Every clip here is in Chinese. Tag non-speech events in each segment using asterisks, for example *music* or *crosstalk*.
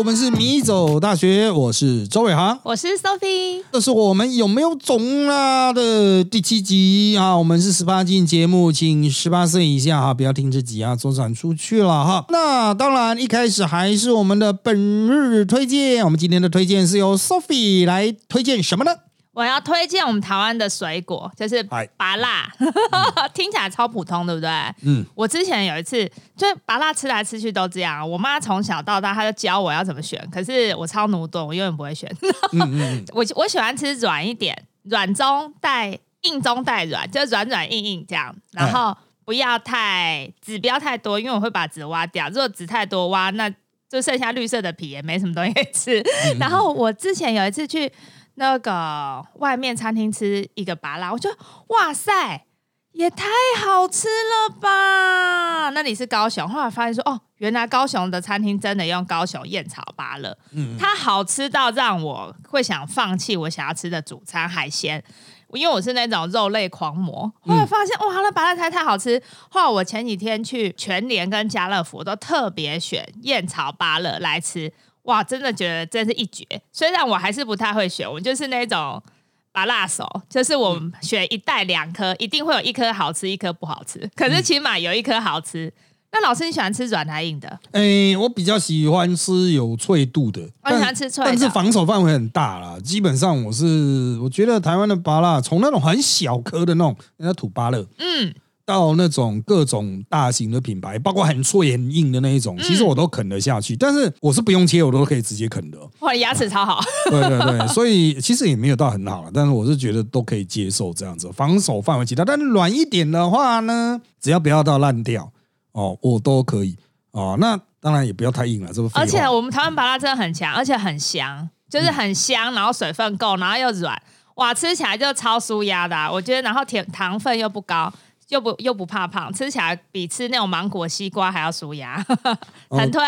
我们是米走大学，我是周伟航，我是 Sophie。这是我们有没有种啦的第七集啊！我们是十八禁节目，请十八岁以下哈不要听这集啊，左转出去了哈。那当然，一开始还是我们的本日推荐，我们今天的推荐是由 Sophie 来推荐什么呢？我要推荐我们台湾的水果，就是芭辣，*laughs* 听起来超普通，对不对？嗯。我之前有一次，就芭辣吃来吃去都这样。我妈从小到大，她就教我要怎么选，可是我超努钝，我永远不会选。*laughs* 我我喜欢吃软一点，软中带硬中带软，就软软硬硬这样。然后不要太籽，不要太多，因为我会把籽挖掉。如果籽太多挖，那就剩下绿色的皮，也没什么东西吃。然后我之前有一次去。那个外面餐厅吃一个拔拉，我觉得哇塞，也太好吃了吧！那里是高雄，后来发现说哦，原来高雄的餐厅真的用高雄燕草芭乐，嗯，它好吃到让我会想放弃我想要吃的主餐海鲜，因为我是那种肉类狂魔。后来发现哇，那芭乐菜太好吃，后来我前几天去全联跟家乐福都特别选燕草芭乐来吃。哇，真的觉得真是一绝。虽然我还是不太会选，我就是那种把辣手，就是我选一袋两颗，一定会有一颗好吃，一颗不好吃。可是起码有一颗好吃。那老师你喜欢吃软还硬的？哎，我比较喜欢吃有脆度的。我喜欢吃脆，但是防守范围很大啦。基本上我是我觉得台湾的芭辣，从那种很小颗的那种，人家土芭乐，嗯。到那种各种大型的品牌，包括很脆很硬的那一种，其实我都啃得下去。但是我是不用切，我都可以直接啃的。哇，牙齿超好。对对对，*laughs* 所以其实也没有到很好了，但是我是觉得都可以接受这样子，防守范围其他。但是软一点的话呢，只要不要到烂掉哦，我都可以哦。那当然也不要太硬了，这个。而且我们台湾巴拉真的很强，而且很香，就是很香，然后水分够，然后又软，哇，吃起来就超舒压的。我觉得，然后甜糖分又不高。又不又不怕胖，吃起来比吃那种芒果、西瓜还要舒牙，*laughs* 很推。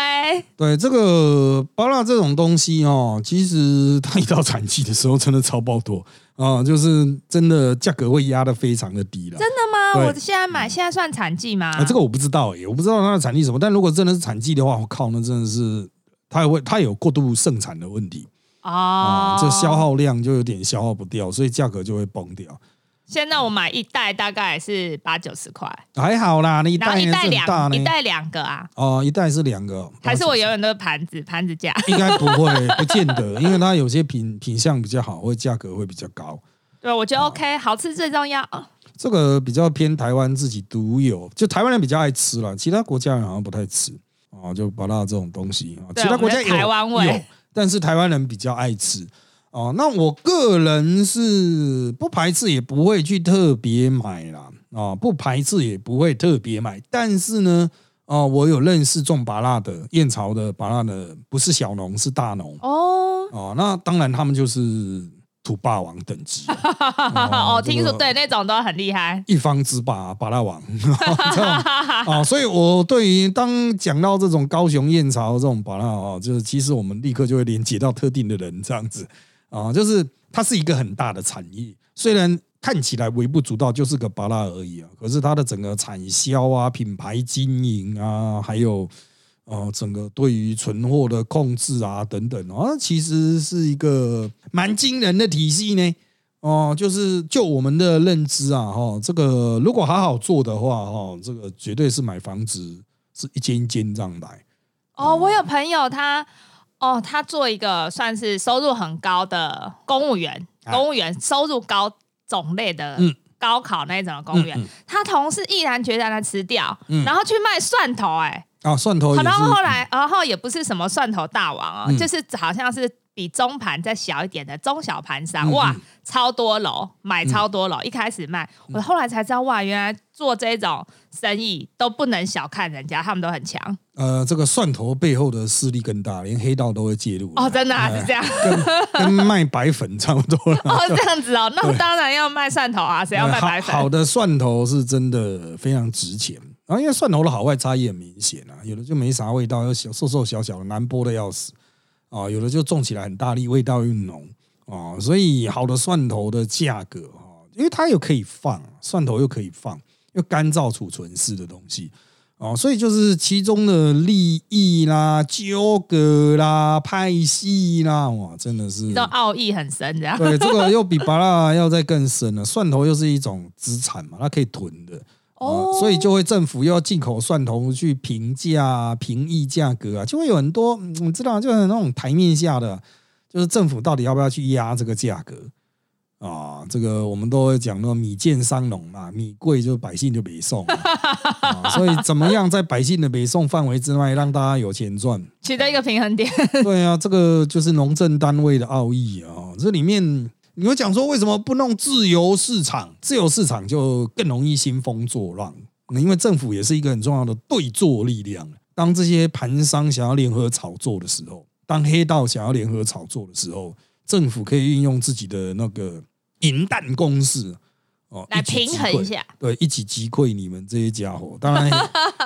对这个芭辣这种东西哦，其实它一到产季的时候，真的超爆多啊，就是真的价格会压得非常的低了。真的吗？我现在买，现在算产季吗？这个我不知道耶，我不知道它的产地什么。但如果真的是产季的话，我靠，那真的是它也会它有过度盛产的问题哦，这消耗量就有点消耗不掉，所以价格就会崩掉。现在我买一袋大概是八九十块，还好啦，那一袋一袋两一袋两个啊？哦，一袋是两个，还是我永远都是盘子盘子价？应该不会，不见得，*laughs* 因为它有些品品相比较好，会价格会比较高。对，我觉得 OK，好吃最重要。这个比较偏台湾自己独有，就台湾人比较爱吃了，其他国家人好像不太吃哦，就把它这种东西啊，其他国家台湾味，但是台湾人比较爱吃。哦，那我个人是不排斥，也不会去特别买啦。啊，不排斥也不会特别买。但是呢，哦，我有认识种拔辣的燕巢的拔辣的，不是小农，是大农。哦，哦，那当然他们就是土霸王等级。*laughs* 哦，听说对那种都很厉害，一方之霸，拔辣王。啊，*laughs* 所以我对于当讲到这种高雄燕巢这种拔辣啊，就是其实我们立刻就会连接到特定的人这样子。啊，就是它是一个很大的产业，虽然看起来微不足道，就是个巴拉而已啊。可是它的整个产销啊、品牌经营啊，还有呃整个对于存货的控制啊等等啊，其实是一个蛮惊人的体系呢。哦，就是就我们的认知啊，哈，这个如果好好做的话，哈，这个绝对是买房子是一间一间这样来。哦，我有朋友他。哦，他做一个算是收入很高的公务员，公务员收入高种类的，高考那种公务员，他同事毅然决然的辞掉，然后去卖蒜头，哎，啊，蒜头，然后后来，然后也不是什么蒜头大王哦，就是好像是。比中盘再小一点的中小盘商，哇，超多楼买超多楼，一开始卖，我后来才知道，哇，原来做这种生意都不能小看人家，他们都很强。呃，这个蒜头背后的势力更大，连黑道都会介入。哦，真的是这样，*laughs* 跟卖白粉差不多了。哦，这样子哦，那当然要卖蒜头啊，谁要卖白粉？好的蒜头是真的非常值钱，然后因为蒜头的好坏差异很明显啊，有的就没啥味道，又小瘦瘦小小的，难剥的要死。啊，有的就种起来很大力，味道又浓啊，所以好的蒜头的价格啊，因为它又可以放蒜头，又可以放又干燥储存式的东西哦，所以就是其中的利益啦、纠葛啦、派系啦，哇，真的是这奥义很深，这样对这个 *laughs* 又比巴拉要再更深了。蒜头又是一种资产嘛，它可以囤的哦，所以就会政府又要进口蒜头去平价、平抑价格啊，就会有很多你知道，就是那种台面下的，就是政府到底要不要去压这个价格？啊，这个我们都会讲到米贱商农嘛，米贵就百姓就没送，*laughs* 所以怎么样在百姓的北送范围之外让大家有钱赚，取得一个平衡点。对啊，这个就是农政单位的奥义啊。这里面你会讲说为什么不弄自由市场？自由市场就更容易兴风作浪，因为政府也是一个很重要的对坐力量。当这些盘商想要联合炒作的时候，当黑道想要联合炒作的时候，政府可以运用自己的那个。银弹攻势哦，来平衡一下，对，一起击溃你们这些家伙。当然，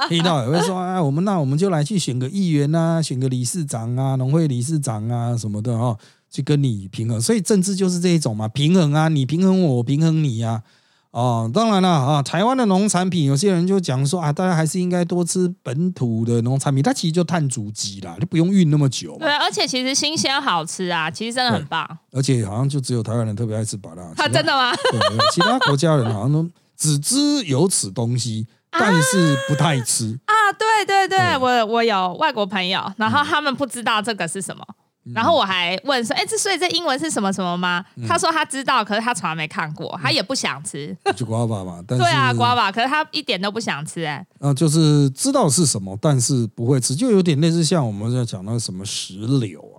黑道也会说啊，我们那我们就来去选个议员啊，选个理事长啊，农会理事长啊什么的哦，去跟你平衡。所以政治就是这一种嘛，平衡啊，你平衡我，我平衡你呀。哦，当然了啊，台湾的农产品，有些人就讲说啊，大家还是应该多吃本土的农产品。它其实就碳足迹啦，就不用运那么久。对，而且其实新鲜好吃啊，其实真的很棒。而且好像就只有台湾人特别爱吃巴拉。他真的吗？*laughs* 对，其他国家人好像都只知有此东西，*laughs* 但是不太吃啊。对对对，我我有外国朋友，然后他们不知道这个是什么。然后我还问说：“哎，这所以这英文是什么什么吗？”他说他知道，可是他从来没看过，他也不想吃。*laughs* 就瓜巴嘛，*laughs* 对啊，瓜巴，可是他一点都不想吃哎。啊，就是知道是什么，但是不会吃，就有点类似像我们在讲那个什么石榴啊。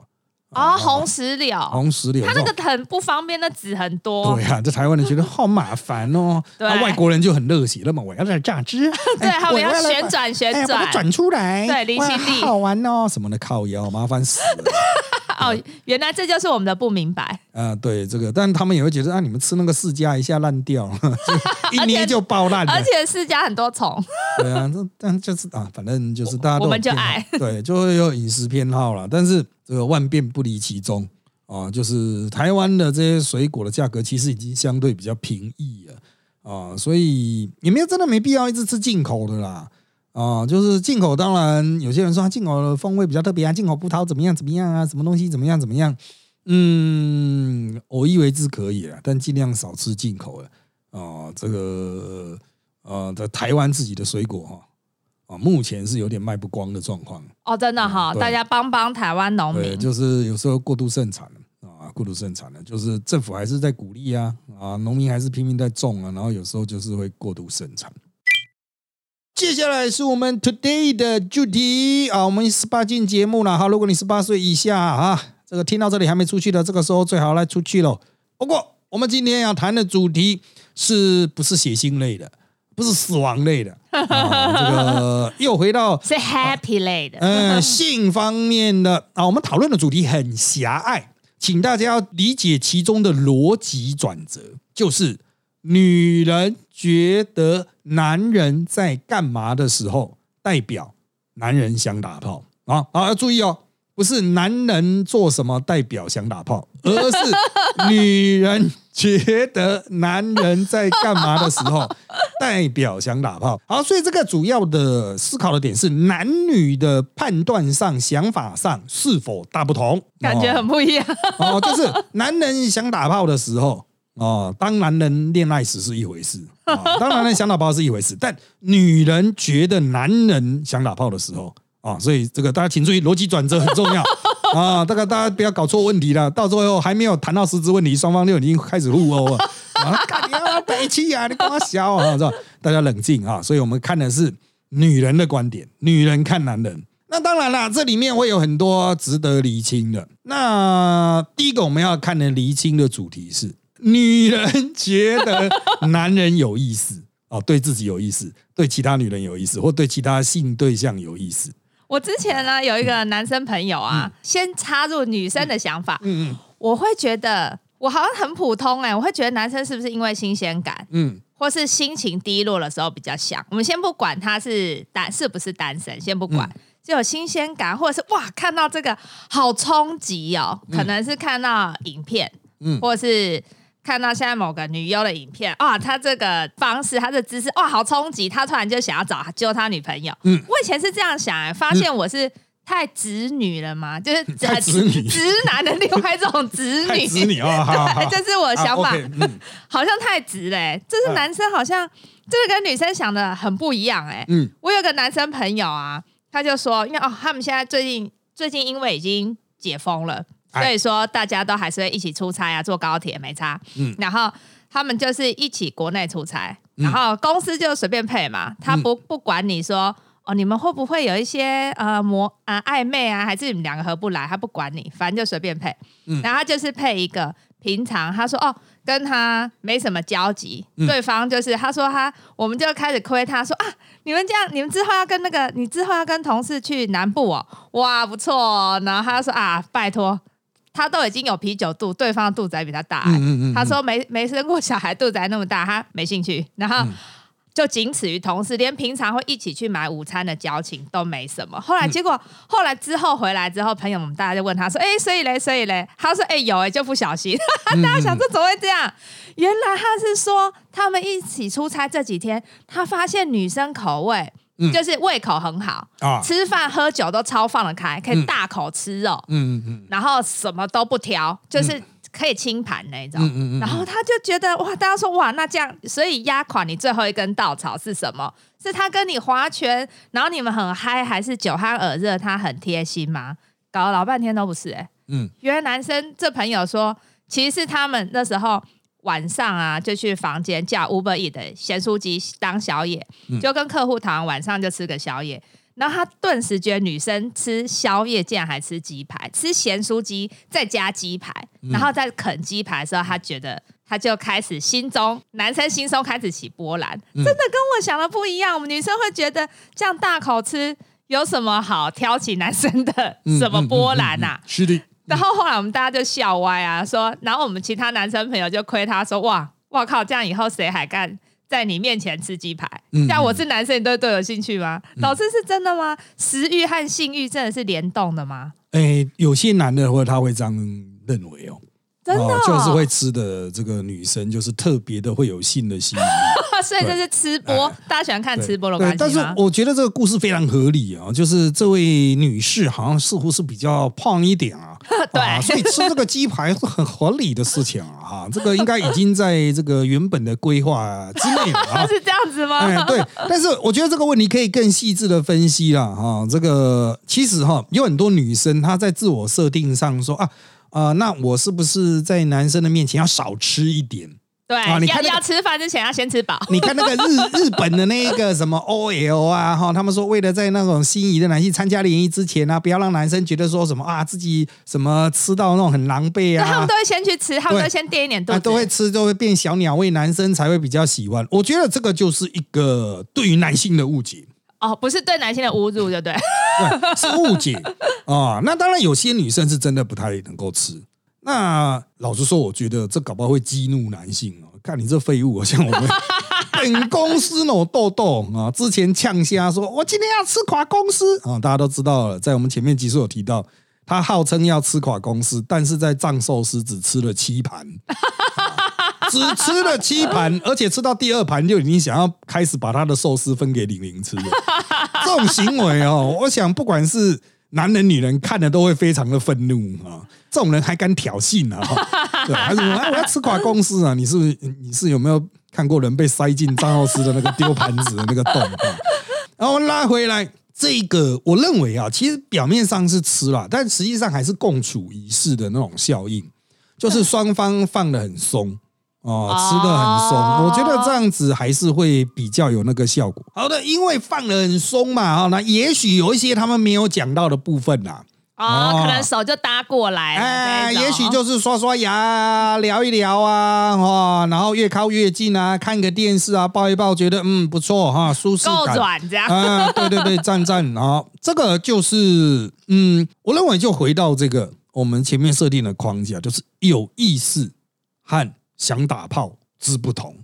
哦，红石榴，红石榴，它那个很不方便，那籽很多。对啊，这台湾人觉得好麻烦哦。*laughs* 对，外国人就很热血，了嘛我要在榨汁，*laughs* 对，我要旋转旋转。转出来，对，离心力好玩哦，什么的靠腰，麻烦死了。*laughs* 哦，原来这就是我们的不明白。啊，对这个，但他们也会觉得啊，你们吃那个释迦一下烂掉，*laughs* 一捏就爆烂，而且释迦很多虫。对啊，这但就是啊，反正就是大家都我们就爱，对，就会有饮食偏好了。但是这个万变不离其宗啊，就是台湾的这些水果的价格其实已经相对比较平易了啊，所以也没有真的没必要一直吃进口的啦。啊，就是进口，当然有些人说进口的风味比较特别啊，进口葡萄怎么样怎么样啊，什么东西怎么样怎么样，嗯，我以为是可以了，但尽量少吃进口的啊。这个呃，在台湾自己的水果哈啊，目前是有点卖不光的状况哦，真的哈，大家帮帮台湾农民，就是有时候过度盛产了啊，过度盛产了，就是政府还是在鼓励啊啊，农民还是拼命在种啊，然后有时候就是会过度盛产。接下来是我们 today 的主题啊，我们十八禁节目了哈。如果你十八岁以下啊，这个听到这里还没出去的，这个时候最好来出去喽。不过我们今天要谈的主题是不是血腥类的，不是死亡类的，这个又回到 *laughs* 是 happy 类的，嗯，性方面的啊。我们讨论的主题很狭隘，请大家要理解其中的逻辑转折，就是女人觉得。男人在干嘛的时候，代表男人想打炮啊！好，要注意哦，不是男人做什么代表想打炮，而是女人觉得男人在干嘛的时候，代表想打炮。*laughs* 好，所以这个主要的思考的点是男女的判断上、想法上是否大不同？感觉很不一样哦，就是男人想打炮的时候。哦，当男人恋爱时是一回事，*laughs* 当男人想打炮是一回事，但女人觉得男人想打炮的时候啊，所以这个大家请注意逻辑转折很重要啊，*laughs* 这个大家不要搞错问题了，到最后还没有谈到实质问题，双方就已经开始互殴了啊！*laughs* 你要北气啊，你跟我笑啊，是吧？大家冷静啊！所以我们看的是女人的观点，女人看男人。那当然了，这里面会有很多值得厘清的。那第一个我们要看的厘清的主题是。女人觉得男人有意思 *laughs* 哦，对自己有意思，对其他女人有意思，或对其他性对象有意思。我之前呢有一个男生朋友啊，先插入女生的想法，嗯嗯，我会觉得我好像很普通哎，我会觉得男生是不是因为新鲜感，嗯，或是心情低落的时候比较像。我们先不管他是单是不是单身，先不管，就有新鲜感，或者是哇看到这个好冲击哦，可能是看到影片，嗯，或者是。看到现在某个女优的影片，哇，她这个方式，她的姿势，哇，好冲击，他突然就想要找救他女朋友。嗯，我以前是这样想，哎，发现我是。太直女了吗？就是直女直男的另外一种直女，直女啊，对，*laughs* 这是我的想法，好像太直嘞。这是男生好像这个跟女生想的很不一样哎。嗯，我有个男生朋友啊，他就说，因为哦，他们现在最近最近因为已经解封了，所以说大家都还是会一起出差啊，坐高铁没差。嗯，然后他们就是一起国内出差，然后公司就随便配嘛，他不不管你说。哦，你们会不会有一些呃模啊暧昧啊，还是你们两个合不来？他不管你，反正就随便配。嗯，然后就是配一个平常他说哦跟他没什么交集，对方就是他说他我们就开始亏他说啊你们这样你们之后要跟那个你之后要跟同事去南部哦哇不错，然后他说啊拜托他都已经有啤酒肚，对方的肚子还比他大，嗯嗯嗯，他说没没生过小孩肚子还那么大，他没兴趣，*laughs* 然后。就仅此于同事，连平常会一起去买午餐的交情都没什么。后来结果后来之后回来之后，朋友们大家就问他说：“哎，所以嘞，所以嘞？”他说：“哎，有哎，就不小心。*laughs* ”大家想这怎么会这样？原来他是说他们一起出差这几天，他发现女生口味就是胃口很好啊，吃饭喝酒都超放得开，可以大口吃肉，嗯嗯嗯，然后什么都不挑，就是。可以清盘那种，然后他就觉得哇，大家说哇，那这样，所以压垮你最后一根稻草是什么？是他跟你划拳，然后你们很嗨，还是酒酣耳热？他很贴心吗？搞了老半天都不是哎，嗯，原来男生这朋友说，其实是他们那时候晚上啊，就去房间叫 Uber E 的咸酥鸡当宵夜，就跟客户谈晚上就吃个宵夜。然后他顿时觉得女生吃宵夜竟然还吃鸡排，吃咸酥鸡再加鸡排，然后在啃鸡排的时候，他觉得他就开始心中男生心中开始起波澜，真的跟我想的不一样。我们女生会觉得这样大口吃有什么好挑起男生的什么波澜呐？是的。然后后来我们大家就笑歪啊，说，然后我们其他男生朋友就亏他说，哇，哇靠，这样以后谁还敢？在你面前吃鸡排，像我是男生，你都对有兴趣吗？老师是真的吗？食欲和性欲真的是联动的吗？哎，有些男的或者他会这样认为哦。真的，就是会吃的这个女生，就是特别的会有性的心理，所以这是吃播，大家喜欢看吃播的关系但是我觉得这个故事非常合理啊，就是这位女士好像似乎是比较胖一点啊，*laughs* 对，所以吃这个鸡排是很合理的事情啊，哈，这个应该已经在这个原本的规划之内了，*laughs* 是这样子吗？哎，对，但是我觉得这个问题可以更细致的分析了哈，这个其实哈有很多女生她在自我设定上说啊。啊，那我是不是在男生的面前要少吃一点？对啊，你看要吃饭之前要先吃饱。*laughs* 你看那个日日本的那个什么 OL 啊，哈，他们说为了在那种心仪的男性参加联谊之前呢，不要让男生觉得说什么啊，自己什么吃到那种很狼狈啊，他们都会先去吃，他们都先垫一点肚子，都会吃，都会变小鸟胃，男生才会比较喜欢。我觉得这个就是一个对于男性的误解。哦，不是对男性的侮辱，对不对？对，是误解啊。那当然，有些女生是真的不太能够吃。那老实说，我觉得这搞不好会激怒男性哦。看你这废物，像我们 *laughs* 本公司那种豆豆啊，之前呛虾说，我今天要吃垮公司啊。大家都知道了，在我们前面集数有提到，他号称要吃垮公司，但是在藏寿司只吃了七盘。只吃了七盘，*laughs* 而且吃到第二盘就已经想要开始把他的寿司分给玲玲吃了。这种行为哦，我想不管是男人女人看了都会非常的愤怒啊！这种人还敢挑衅啊？*laughs* 对，还是我要吃垮公司啊？你是你是有没有看过人被塞进张老师的那个丢盘子的那个洞？*laughs* 然后拉回来，这个我认为啊，其实表面上是吃了，但实际上还是共处一室的那种效应，就是双方放的很松。哦，吃的很松，我觉得这样子还是会比较有那个效果。好的，因为放的很松嘛，啊，那也许有一些他们没有讲到的部分呐，哦，可能手就搭过来，哎，也许就是刷刷牙、聊一聊啊，哦，然后越靠越近啊，看个电视啊，抱一抱，觉得嗯不错哈，舒适感，够这样，啊，对对对，赞赞啊，这个就是嗯，我认为就回到这个我们前面设定的框架，就是有意识和。想打炮之不同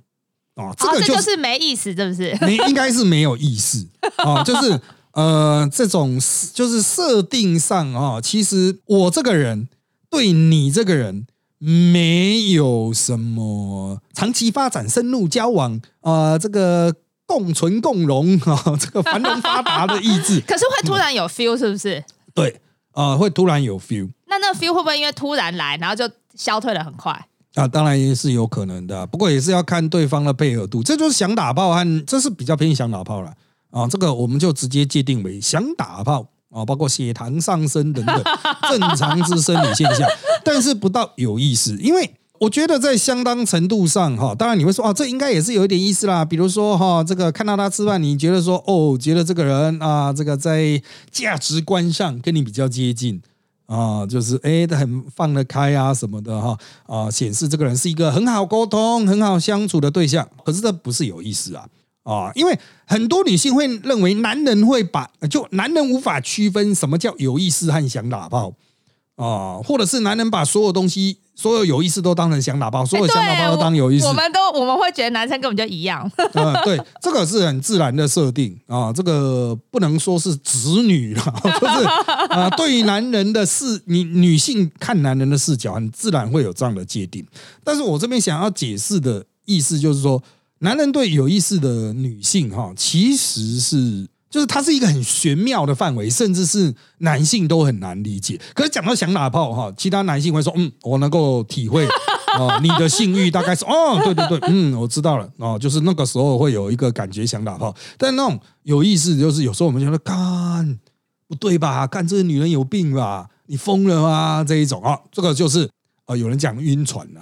啊，这个就是没意思，是不是？没应该是没有意思啊，*laughs* 就是呃，这种就是设定上啊，其实我这个人对你这个人没有什么长期发展、深入交往啊，这个共存共荣啊，*laughs* 这个繁荣发达的意志。*laughs* 可是会突然有 feel，是不是？对啊，会突然有 feel。那那 feel 会不会因为突然来，然后就消退的很快？啊，当然也是有可能的，不过也是要看对方的配合度。这就是想打炮和这是比较偏想打炮了啊，这个我们就直接界定为想打炮啊，包括血糖上升等等 *laughs* 正常之生理现象，但是不到有意思，因为我觉得在相当程度上哈，当然你会说啊，这应该也是有一点意思啦，比如说哈，这个看到他吃饭，你觉得说哦，觉得这个人啊，这个在价值观上跟你比较接近。啊，就是哎，很放得开啊，什么的哈啊，显示这个人是一个很好沟通、很好相处的对象。可是这不是有意思啊啊，因为很多女性会认为男人会把，就男人无法区分什么叫有意思和想打炮啊，或者是男人把所有东西。所有有意思都当成想打包，所有想打包都当有意思。我们都我们会觉得男生根本就一样。嗯，*laughs* 对，这个是很自然的设定啊，这个不能说是子女了，*laughs* 就是啊，对于男人的视，你女性看男人的视角，很自然会有这样的界定。但是我这边想要解释的意思就是说，男人对有意思的女性哈，其实是。就是它是一个很玄妙的范围，甚至是男性都很难理解。可是讲到想打炮哈，其他男性会说：“嗯，我能够体会哦，你的性欲大概是哦，对对对，嗯，我知道了哦，就是那个时候会有一个感觉想打炮。但那种有意思，就是有时候我们觉得干不对吧？干这个女人有病吧？你疯了吗？这一种啊，这个就是啊，有人讲晕船了，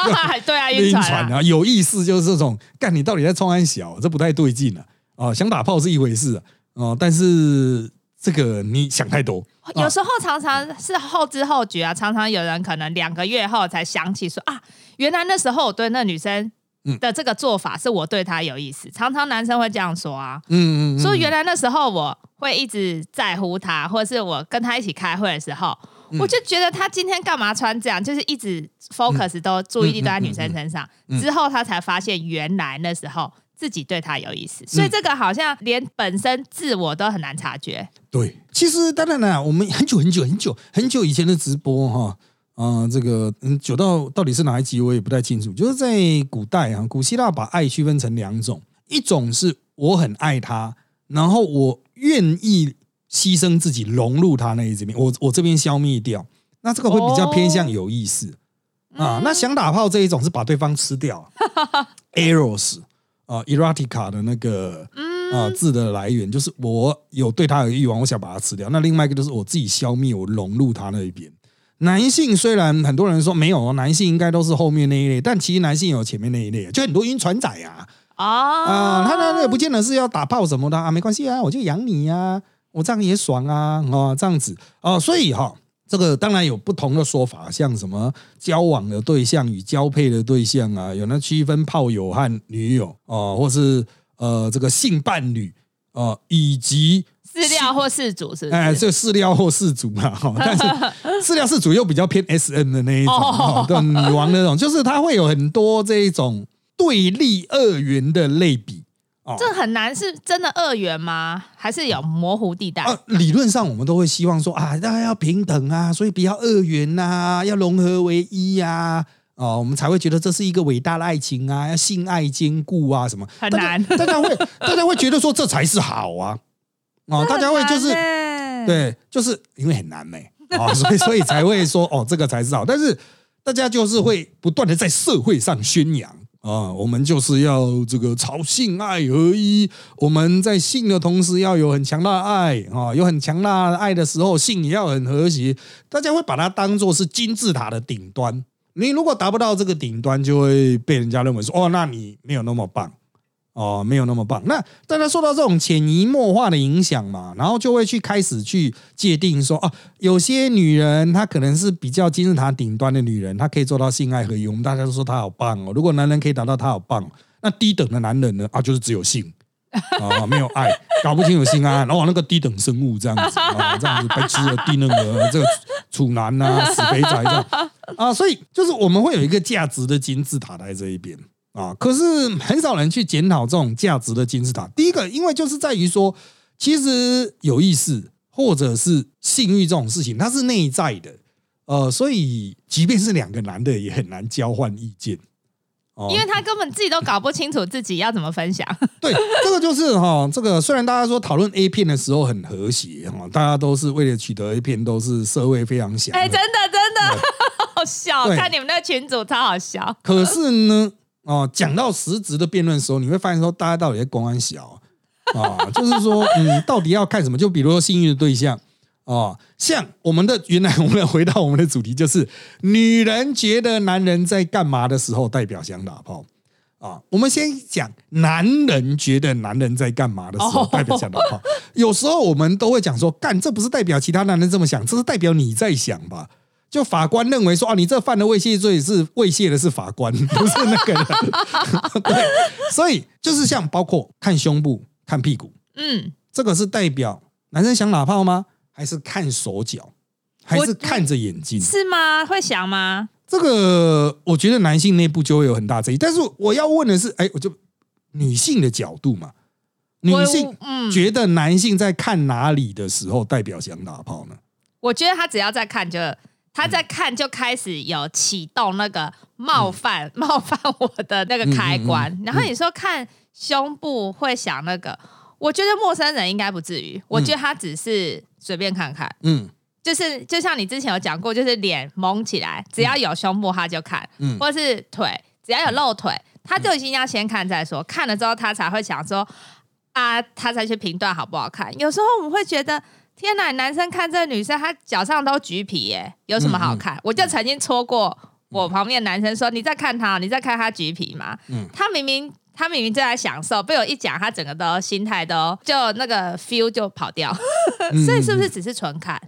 *laughs* 对啊，晕船啊，*laughs* 有意思就是这种干，你到底在冲安小？这不太对劲了。哦，想打炮是一回事哦，但是这个你想太多。有时候常常是后知后觉啊，常常有人可能两个月后才想起说啊，原来那时候我对那女生的这个做法是我对她有意思。常常男生会这样说啊，嗯嗯，说原来那时候我会一直在乎她，或者是我跟她一起开会的时候，我就觉得他今天干嘛穿这样，就是一直 focus 都注意力都在女生身上。之后他才发现，原来那时候。自己对他有意思，所以这个好像连本身自我都很难察觉。对，其实当然了，我们 *laughs* 很久很久很久很久以前的直播哈啊，这个嗯，久到到底是哪一集我也不太清楚。就是在古代啊，古希腊把爱区分成两种，一种是我很爱他，然后我愿意牺牲自己融入他那一这边，我我这边消灭掉，那这个会比较偏向有意思啊。那想打炮这一种是把对方吃掉，*laughs* eros。啊，erotica 的那个啊字的来源就是我有对它有欲望，我想把它吃掉。那另外一个就是我自己消灭，我融入它那一边。男性虽然很多人说没有，男性应该都是后面那一类，但其实男性有前面那一类，就很多晕船仔啊啊，他那也不见得是要打炮什么的啊，没关系啊，我就养你呀，我这样也爽啊，啊，这样子啊，所以哈。这个当然有不同的说法，像什么交往的对象与交配的对象啊，有那区分炮友和女友啊，或是呃这个性伴侣啊，以及饲料或饲主是？哎，这饲料或饲主嘛，哈，*laughs* 但是饲料饲主又比较偏 S N 的那一种，对女王那种，就是它会有很多这一种对立二元的类比。这很难，是真的二元吗？还是有模糊地带？啊，理论上我们都会希望说啊，大家要平等啊，所以不要二元呐，要融合为一呀，哦，我们才会觉得这是一个伟大的爱情啊，要性爱兼顾啊，什么很难，大家会大家会觉得说这才是好啊，哦，大家会就是对，就是因为很难没啊，*laughs* 所以所以才会说哦，这个才是好，但是大家就是会不断的在社会上宣扬。啊，我们就是要这个朝性爱合一。我们在性的同时要有很强大的爱啊，有很强大的爱的时候，性也要很和谐。大家会把它当做是金字塔的顶端。你如果达不到这个顶端，就会被人家认为说，哦，那你没有那么棒。哦，没有那么棒。那大家受到这种潜移默化的影响嘛，然后就会去开始去界定说，哦，有些女人她可能是比较金字塔顶端的女人，她可以做到性爱合一。我们大家都说她好棒哦。如果男人可以达到她好棒，那低等的男人呢？啊，就是只有性啊，没有爱，*laughs* 搞不清楚性爱，然后那个低等生物这样子啊，这样子被吃了低那个这个处男呐，死肥宅这样啊，所以就是我们会有一个价值的金字塔在这一边。啊，可是很少人去检讨这种价值的金字塔。第一个，因为就是在于说，其实有意思或者是性欲这种事情，它是内在的呃，所以即便是两个男的，也很难交换意见。因为他根本自己都搞不清楚自己要怎么分享。*laughs* 对，这个就是哈，这个虽然大家说讨论 A 片的时候很和谐哈，大家都是为了取得 A 片，都是社会非常小。哎，真的真的 *laughs* 好笑，看你们那群组超好笑。可是呢，哦，讲到实质的辩论的时候，你会发现说，大家到底在公安小啊，*laughs* 就是说，嗯，到底要看什么？就比如说幸运的对象。哦，像我们的原来，我们回到我们的主题，就是女人觉得男人在干嘛的时候，代表想打炮啊。我们先讲男人觉得男人在干嘛的时候，*laughs* 代表想打炮。有时候我们都会讲说，干这不是代表其他男人这么想，这是代表你在想吧？就法官认为说，啊，你这犯了猥亵罪，是猥亵的是法官，*laughs* 不是那个人。对，所以就是像包括看胸部、看屁股，嗯，这个是代表男生想打炮吗？还是看手脚，还是看着眼睛？是吗？会想吗？这个我觉得男性内部就会有很大争议。但是我要问的是，哎，我就女性的角度嘛，女性觉得男性在看哪里的时候代表想打炮呢？我觉得他只要在看，就他在看就开始有启动那个冒犯冒犯我的那个开关。然后你说看胸部会想那个。我觉得陌生人应该不至于，我觉得他只是随便看看，嗯，就是就像你之前有讲过，就是脸蒙起来，只要有胸部他就看，嗯，或者是腿只要有露腿，他就已经要先看再说，看了之后他才会想说啊，他才去评断好不好看。有时候我们会觉得，天哪，男生看这个女生，她脚上都橘皮耶，有什么好看？我就曾经戳过我旁边男生说，你在看她，你在看她橘皮吗？嗯，他明明。他明明就在享受，被我一讲，他整个都心态都就那个 feel 就跑掉，*laughs* 所以是不是只是纯看？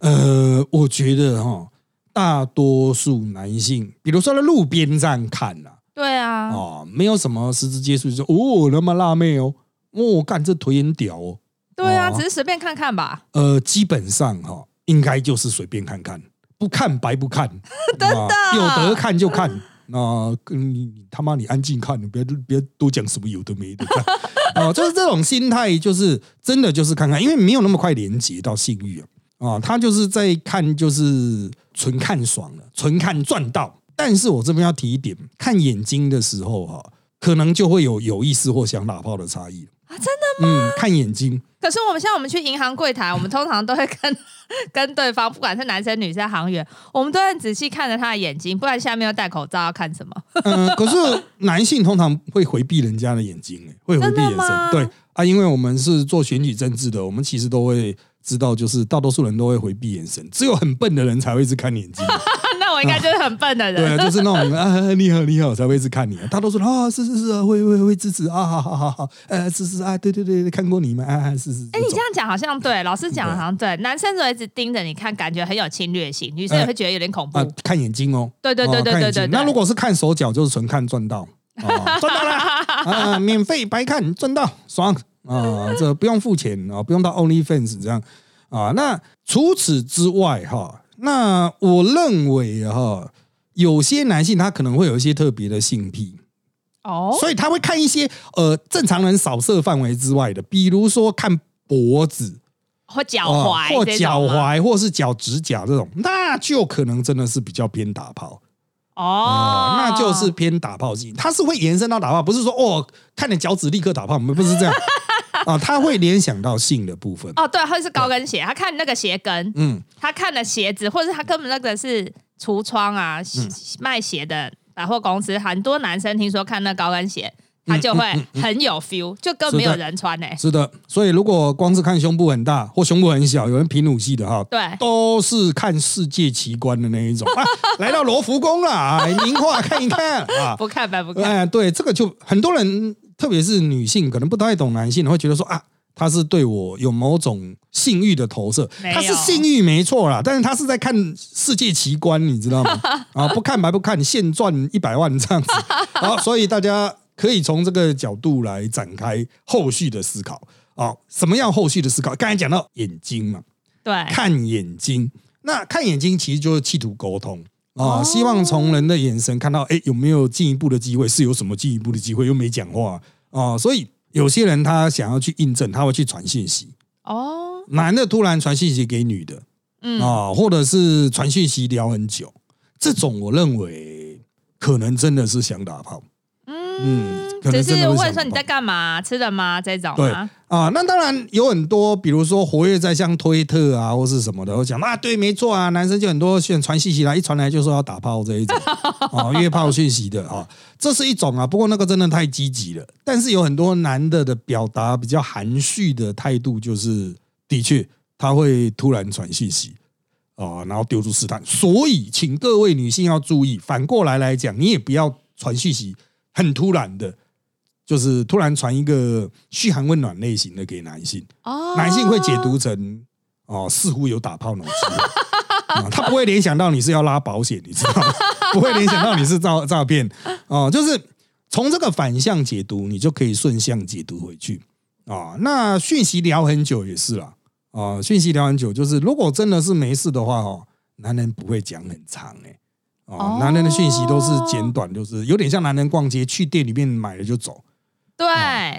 呃，我觉得哈，大多数男性，比如说在路边站看呐，对啊，哦，没有什么实质接触，就哦，那么辣妹哦，哦，干这腿很屌哦，对啊，只是随便看看吧。呃，基本上哈，应该就是随便看看，不看白不看，*laughs* 真的，有得看就看。那跟你他妈你安静看，你别别多讲什么有的没的。哦，*laughs* 就是这种心态，就是真的就是看看，因为没有那么快连接到性欲啊。啊，他就是在看，就是纯看爽了，纯看赚到。但是我这边要提一点，看眼睛的时候哈，可能就会有有意识或想打炮的差异啊，真的吗？嗯，看眼睛。可是我们像我们去银行柜台，我们通常都会跟 *laughs* 跟对方，不管是男生女生行员，我们都很仔细看着他的眼睛，不然下面要戴口罩要看什么？嗯，可是男性通常会回避人家的眼睛，会回避眼神。对啊，因为我们是做选举政治的，我们其实都会知道，就是大多数人都会回避眼神，只有很笨的人才会一直看眼睛。*laughs* 我应该就是很笨的人，对，就是那种啊，你好，你好，才会一直看你。他都说啊，是是是啊，会会会支持啊，好好好好，呃，是是啊，对对对，看过你们啊，是是。哎，你这样讲好像对，老师讲好像对。男生如果一直盯着你看，感觉很有侵略性，女生也会觉得有点恐怖。看眼睛哦，对对对对对对。那如果是看手脚，就是纯看赚到，*laughs* 赚到了啊，免费白看赚到爽啊，这不用付钱啊，不用到 OnlyFans 这样啊。那除此之外哈。那我认为哈，有些男性他可能会有一些特别的性癖。哦，所以他会看一些呃正常人扫射范围之外的，比如说看脖子。或脚踝，或脚踝，或是脚趾甲这种，那就可能真的是比较偏打炮。哦，那就是偏打炮性，他是会延伸到打炮，不是说哦看你脚趾立刻打炮，我们不是这样。*laughs* 啊，他会联想到性的部分。哦，对，或者是高跟鞋，他看那个鞋跟，嗯，他看的鞋子，或者是他根本那个是橱窗啊，卖鞋的百货公司，很多男生听说看那高跟鞋，他就会很有 feel，就更没有人穿呢。是的，所以如果光是看胸部很大或胸部很小，有人平乳系的哈，对，都是看世界奇观的那一种。*laughs* 来到罗浮宫了，名画看一看啊，*laughs* 不看白不看。哎，对，这个就很多人。特别是女性可能不太懂男性，会觉得说啊，他是对我有某种性欲的投射，他是性欲没错啦，但是他是在看世界奇观，你知道吗？*laughs* 啊，不看白不看，现赚一百万这样子。好，所以大家可以从这个角度来展开后续的思考啊。什么样后续的思考？刚才讲到眼睛嘛，对，看眼睛，那看眼睛其实就是企图沟通。啊，希望从人的眼神看到，哎，有没有进一步的机会？是有什么进一步的机会？又没讲话啊，所以有些人他想要去印证，他会去传信息。哦，男的突然传信息给女的，嗯啊，或者是传讯息聊很久，这种我认为可能真的是想打炮。嗯，只是问说你在干嘛，吃了吗？这种对啊，那当然有很多，比如说活跃在像推特啊或是什么的，我讲啊，对，没错啊，男生就很多现传信息来，一传来就说要打炮这一种啊，*laughs* 约炮讯息的啊，这是一种啊，不过那个真的太积极了。但是有很多男的的表达比较含蓄的态度，就是的确他会突然传信息啊，然后丢出试探。所以，请各位女性要注意，反过来来讲，你也不要传讯息。很突然的，就是突然传一个嘘寒问暖类型的给男性，哦男性会解读成哦，似乎有打炮那种 *laughs* 他不会联想到你是要拉保险，你知道吗？*laughs* 不会联想到你是照照片哦，就是从这个反向解读，你就可以顺向解读回去啊。那讯息聊很久也是啦啊，讯息聊很久，就是如果真的是没事的话哦，男人不会讲很长哎。哦，男人的讯息都是简短，就是有点像男人逛街，去店里面买了就走。对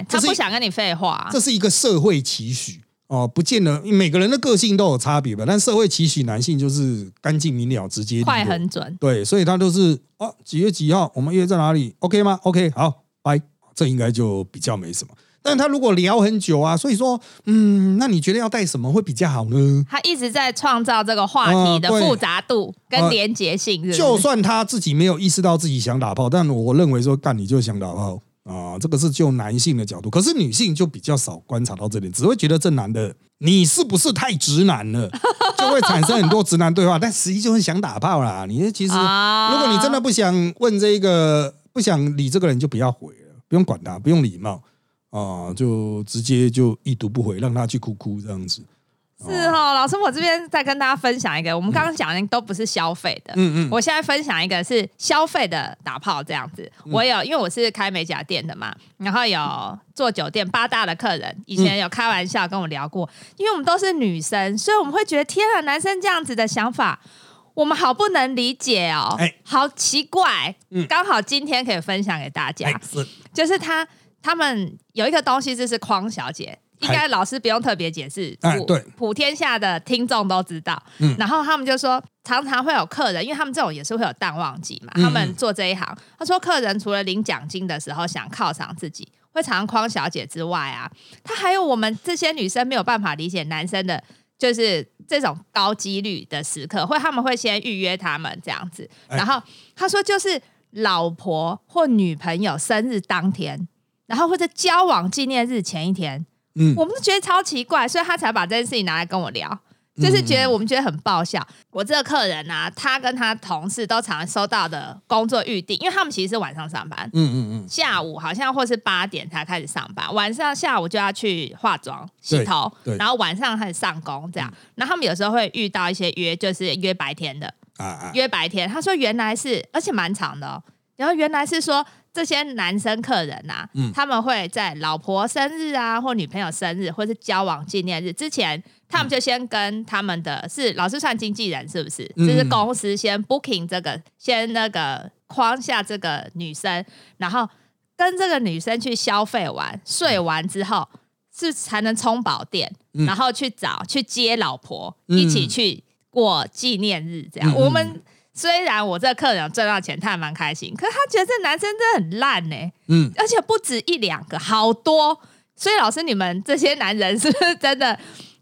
他不想跟你废话。这是一个社会期许哦，不见得每个人的个性都有差别吧。但社会期许男性就是干净明了、直接、快很准。对，所以他都是哦，几月几号，我们约在哪里？OK 吗？OK，好，拜。这应该就比较没什么。但他如果聊很久啊，所以说，嗯，那你觉得要带什么会比较好呢？他一直在创造这个话题的复杂度跟连结性。就算他自己没有意识到自己想打炮，但我认为说干你就想打炮啊，这个是就男性的角度。可是女性就比较少观察到这点，只会觉得这男的你是不是太直男了，*laughs* 就会产生很多直男对话。但实际就是想打炮啦。你其实如果你真的不想问这个，不想理这个人，就不要回了，不用管他，不用礼貌。啊，就直接就一读不回，让他去哭哭这样子。是哈，老师，我这边再跟大家分享一个，我们刚刚讲的都不是消费的，嗯嗯，我现在分享一个是消费的打炮这样子。我有，因为我是开美甲店的嘛，然后有做酒店八大的客人，以前有开玩笑跟我聊过，因为我们都是女生，所以我们会觉得天啊，男生这样子的想法，我们好不能理解哦，哎，好奇怪。嗯，刚好今天可以分享给大家，就是他。他们有一个东西，就是匡小姐，应该老师不用特别解释，对，普天下的听众都知道。嗯，然后他们就说，常常会有客人，因为他们这种也是会有淡旺季嘛，他们做这一行，他说客人除了领奖金的时候想犒赏自己，会常匡小姐之外啊，他还有我们这些女生没有办法理解男生的，就是这种高几率的时刻，会他们会先预约他们这样子，然后他说就是老婆或女朋友生日当天。然后或者交往纪念日前一天，嗯，我们都觉得超奇怪，所以他才把这件事情拿来跟我聊，就是觉得我们觉得很爆笑。我这个客人啊，他跟他同事都常收到的工作预定，因为他们其实是晚上上班，嗯嗯嗯，下午好像或是八点才开始上班，晚上下午就要去化妆、洗头，然后晚上开始上工这样。然后他们有时候会遇到一些约，就是约白天的啊啊，约白天。他说原来是，而且蛮长的哦。然后原来是说。这些男生客人呐，他们会在老婆生日啊，或女朋友生日，或是交往纪念日之前，他们就先跟他们的是老师算经纪人，是不是？就是公司先 booking 这个，先那个框下这个女生，然后跟这个女生去消费完、睡完之后，是才能充饱电，然后去找去接老婆，一起去过纪念日，这样。我们。虽然我这客人赚到钱，他还蛮开心，可是他觉得这男生真的很烂呢。嗯，而且不止一两个，好多。所以老师，你们这些男人是不是真的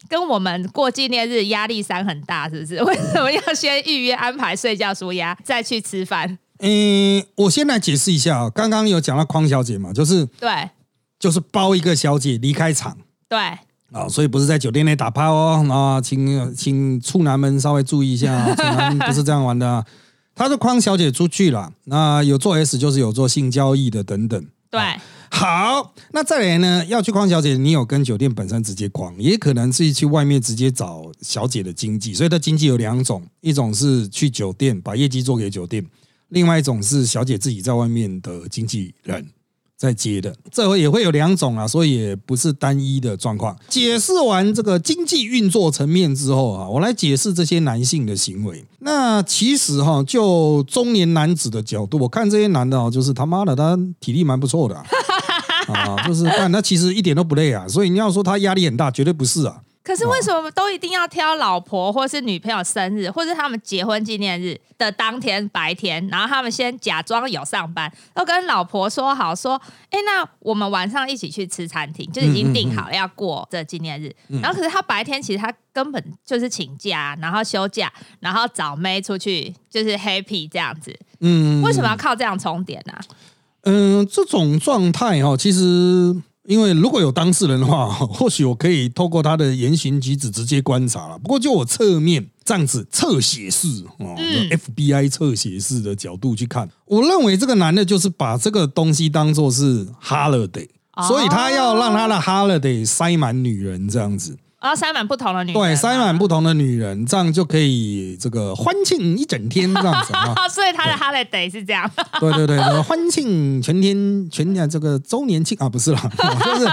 跟我们过纪念日压力山很大？是不是？*laughs* 为什么要先预约安排睡觉、舒压，再去吃饭？嗯，我先来解释一下啊。刚刚有讲到匡小姐嘛，就是对，就是包一个小姐离开场，对。啊，所以不是在酒店内打炮哦，啊，请请处男们稍微注意一下，*laughs* 处男不是这样玩的。他是匡小姐出去了，那有做 S 就是有做性交易的等等。对，好，那再来呢，要去匡小姐，你有跟酒店本身直接框，也可能是去外面直接找小姐的经济。所以，他经济有两种，一种是去酒店把业绩做给酒店，另外一种是小姐自己在外面的经纪人。在接的，这回也会有两种啊，所以也不是单一的状况。解释完这个经济运作层面之后啊，我来解释这些男性的行为。那其实哈，就中年男子的角度，我看这些男的啊，就是他妈的，他体力蛮不错的啊，就是但他其实一点都不累啊。所以你要说他压力很大，绝对不是啊。可是为什么都一定要挑老婆或是女朋友生日，或是他们结婚纪念日的当天白天，然后他们先假装有上班，要跟老婆说好说，哎，那我们晚上一起去吃餐厅，就是已经定好了要过这纪念日。然后可是他白天其实他根本就是请假，然后休假，然后找妹出去就是 happy 这样子。嗯，为什么要靠这样充点呢？嗯，这种状态哈，其实。因为如果有当事人的话，*laughs* 或许我可以透过他的言行举止直接观察了。不过就我侧面这样子侧写式哦，FBI 侧写式的角度去看，我认为这个男的就是把这个东西当做是 holiday，所以他要让他的 holiday 塞满女人这样子。啊，塞满不同的女人，对，塞满不同的女人，这样就可以这个欢庆一整天这样子 *laughs* 啊。所以他的 holiday 是这样。对对对，欢庆全天全天这个周年庆啊，不是啦，*laughs* 就是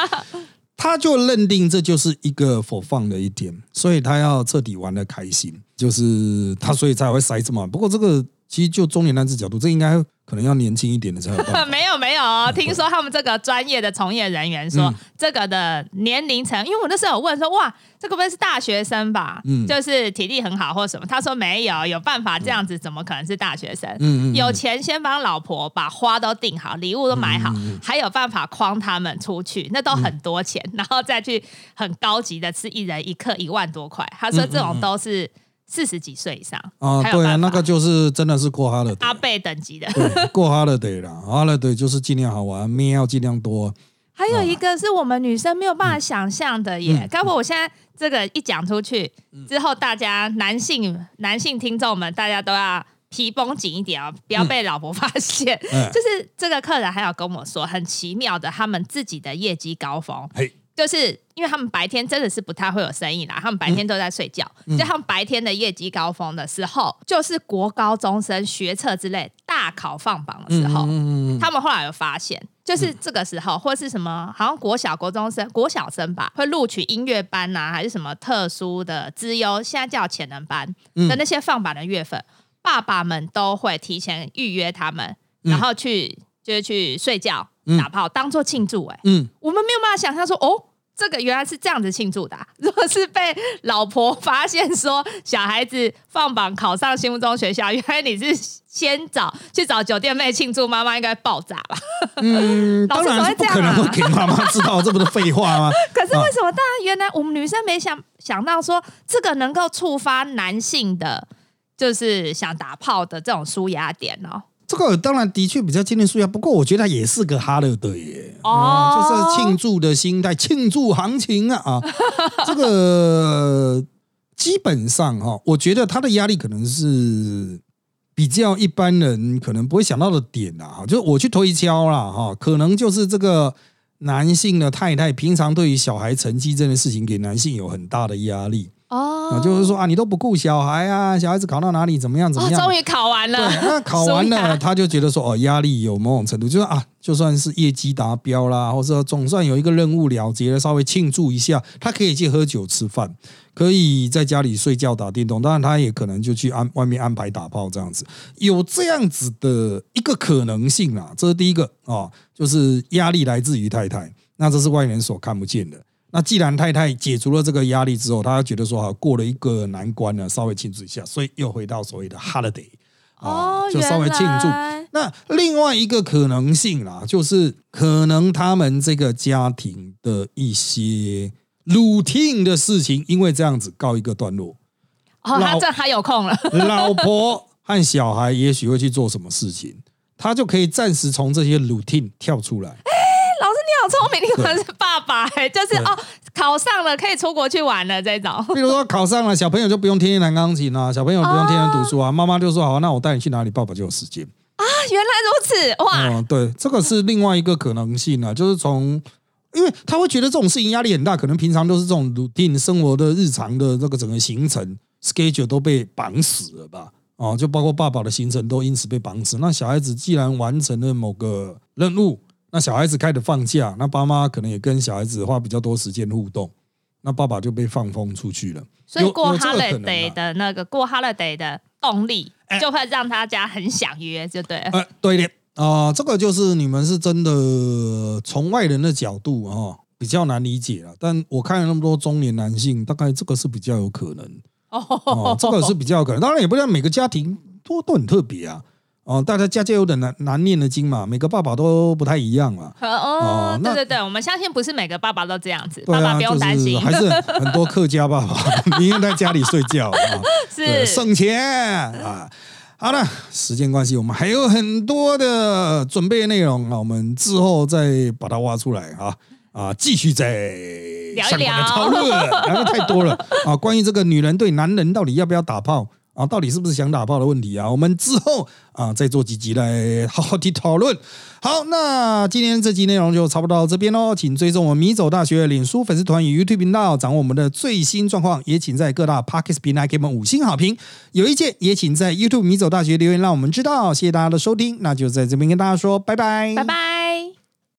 他就认定这就是一个佛放的一点，所以他要彻底玩的开心，就是他所以才会塞这么。不过这个。其实就中年男子角度，这应该可能要年轻一点的才有办法。*laughs* 没有没有，听说他们这个专业的从业人员说，这个的年龄层，因为我那时候有问说，哇，这个不会是大学生吧？嗯，就是体力很好或什么？他说没有，有办法这样子，怎么可能是大学生？嗯嗯，有钱先帮老婆把花都订好，礼物都买好，还有办法诓他们出去，那都很多钱，然后再去很高级的吃一人一克一万多块。他说这种都是。四十几岁以上啊，对啊，那个就是真的是过哈了阿贝等级的，过哈了得了，哈了得就是尽量好玩，面要尽量多。还有一个是我们女生没有办法想象的耶，刚不我现在这个一讲出去之后，大家男性男性听众们，大家都要皮绷紧一点啊，不要被老婆发现。就是这个客人还有跟我说，很奇妙的，他们自己的业绩高峰。就是因为他们白天真的是不太会有生意啦，他们白天都在睡觉。就他们白天的业绩高峰的时候，就是国高中生学测之类大考放榜的时候。他们后来有发现，就是这个时候，或是什么，好像国小、国中生、国小生吧，会录取音乐班呐，还是什么特殊的资优，现在叫潜能班的那些放榜的月份，爸爸们都会提前预约他们，然后去就是去睡觉打炮，当做庆祝。哎，嗯，我们没有办法想象说，哦。这个原来是这样子庆祝的。*laughs* 如果是被老婆发现说小孩子放榜考上心目中学校，原来你是先找去找酒店妹庆祝，妈妈应该爆炸吧？嗯，*laughs* 当然不可能会给妈妈知道这么多废话吗？*laughs* 可是为什么？当然，原来我们女生没想想到说这个能够触发男性的，就是想打炮的这种舒压点哦。这个当然的确比较接近数压，不过我觉得也是个哈乐的耶，哦，就是庆祝的心态，庆祝行情啊啊！*laughs* 这个基本上哈，我觉得他的压力可能是比较一般人可能不会想到的点啊，哈，就我去推敲了哈，可能就是这个男性的太太平常对于小孩成绩这件事情，给男性有很大的压力。哦，就是说啊，你都不顾小孩啊，小孩子考到哪里怎么样怎么样？终于考完了，对，那考完了，*laughs* 他就觉得说哦，压力有某种程度，就是啊，就算是业绩达标啦，或者总算有一个任务了结了，稍微庆祝一下，他可以去喝酒吃饭，可以在家里睡觉打电动，当然他也可能就去安外面安排打炮这样子，有这样子的一个可能性啊，这是第一个啊，就是压力来自于太太，那这是外人所看不见的。那既然太太解除了这个压力之后，他觉得说啊过了一个难关呢，稍微庆祝一下，所以又回到所谓的 holiday 啊，就稍微庆祝。那另外一个可能性啦，就是可能他们这个家庭的一些 routine 的事情，因为这样子告一个段落。哦，他这还有空了。老婆和小孩也许会去做什么事情，他就可以暂时从这些 routine 跳出来。好聪明，你可能是爸爸哎，就是哦，考上了可以出国去玩了这种。比如说考上了，小朋友就不用天天弹钢琴啊，小朋友不用天天读书啊，妈妈就说好，那我带你去哪里，爸爸就有时间啊。原来如此哇！嗯，对，这个是另外一个可能性啊，就是从，因为他会觉得这种事情压力很大，可能平常都是这种 routine 生活的日常的这个整个行程 schedule 都被绑死了吧？哦，就包括爸爸的行程都因此被绑死。那小孩子既然完成了某个任务。那小孩子开始放假，那爸妈可能也跟小孩子花比较多时间互动，那爸爸就被放风出去了。所以过 holiday 的那个过 holiday 的动力，就会让大家很想约，就对。呃，对的啊，这个就是你们是真的从外人的角度啊，比较难理解了。但我看了那么多中年男性，大概这个是比较有可能哦，*laughs* 这个是比较可能。当然也不像每个家庭都都很特别啊。哦，大家家家有点难难念的经嘛，每个爸爸都不太一样嘛。*laughs* 哦，对对对，我们相信不是每个爸爸都这样子，爸爸不用担心，还是很多客家爸爸 *laughs* 宁愿在家里睡觉啊，*laughs* 是省钱啊。好了，时间关系，我们还有很多的准备内容啊，我们之后再把它挖出来啊啊，继续再聊一聊讨论，聊的太多了啊，关于这个女人对男人到底要不要打炮。啊，到底是不是想打炮的问题啊？我们之后啊再做几集来好好的讨论。好，那今天这集内容就差不多到这边喽。请追踪我们米走大学脸书粉丝团与 YouTube 频道，掌握我们的最新状况。也请在各大 Podcast 平台给我们五星好评。有意见也请在 YouTube 米走大学留言，让我们知道。谢谢大家的收听，那就在这边跟大家说拜拜，拜拜。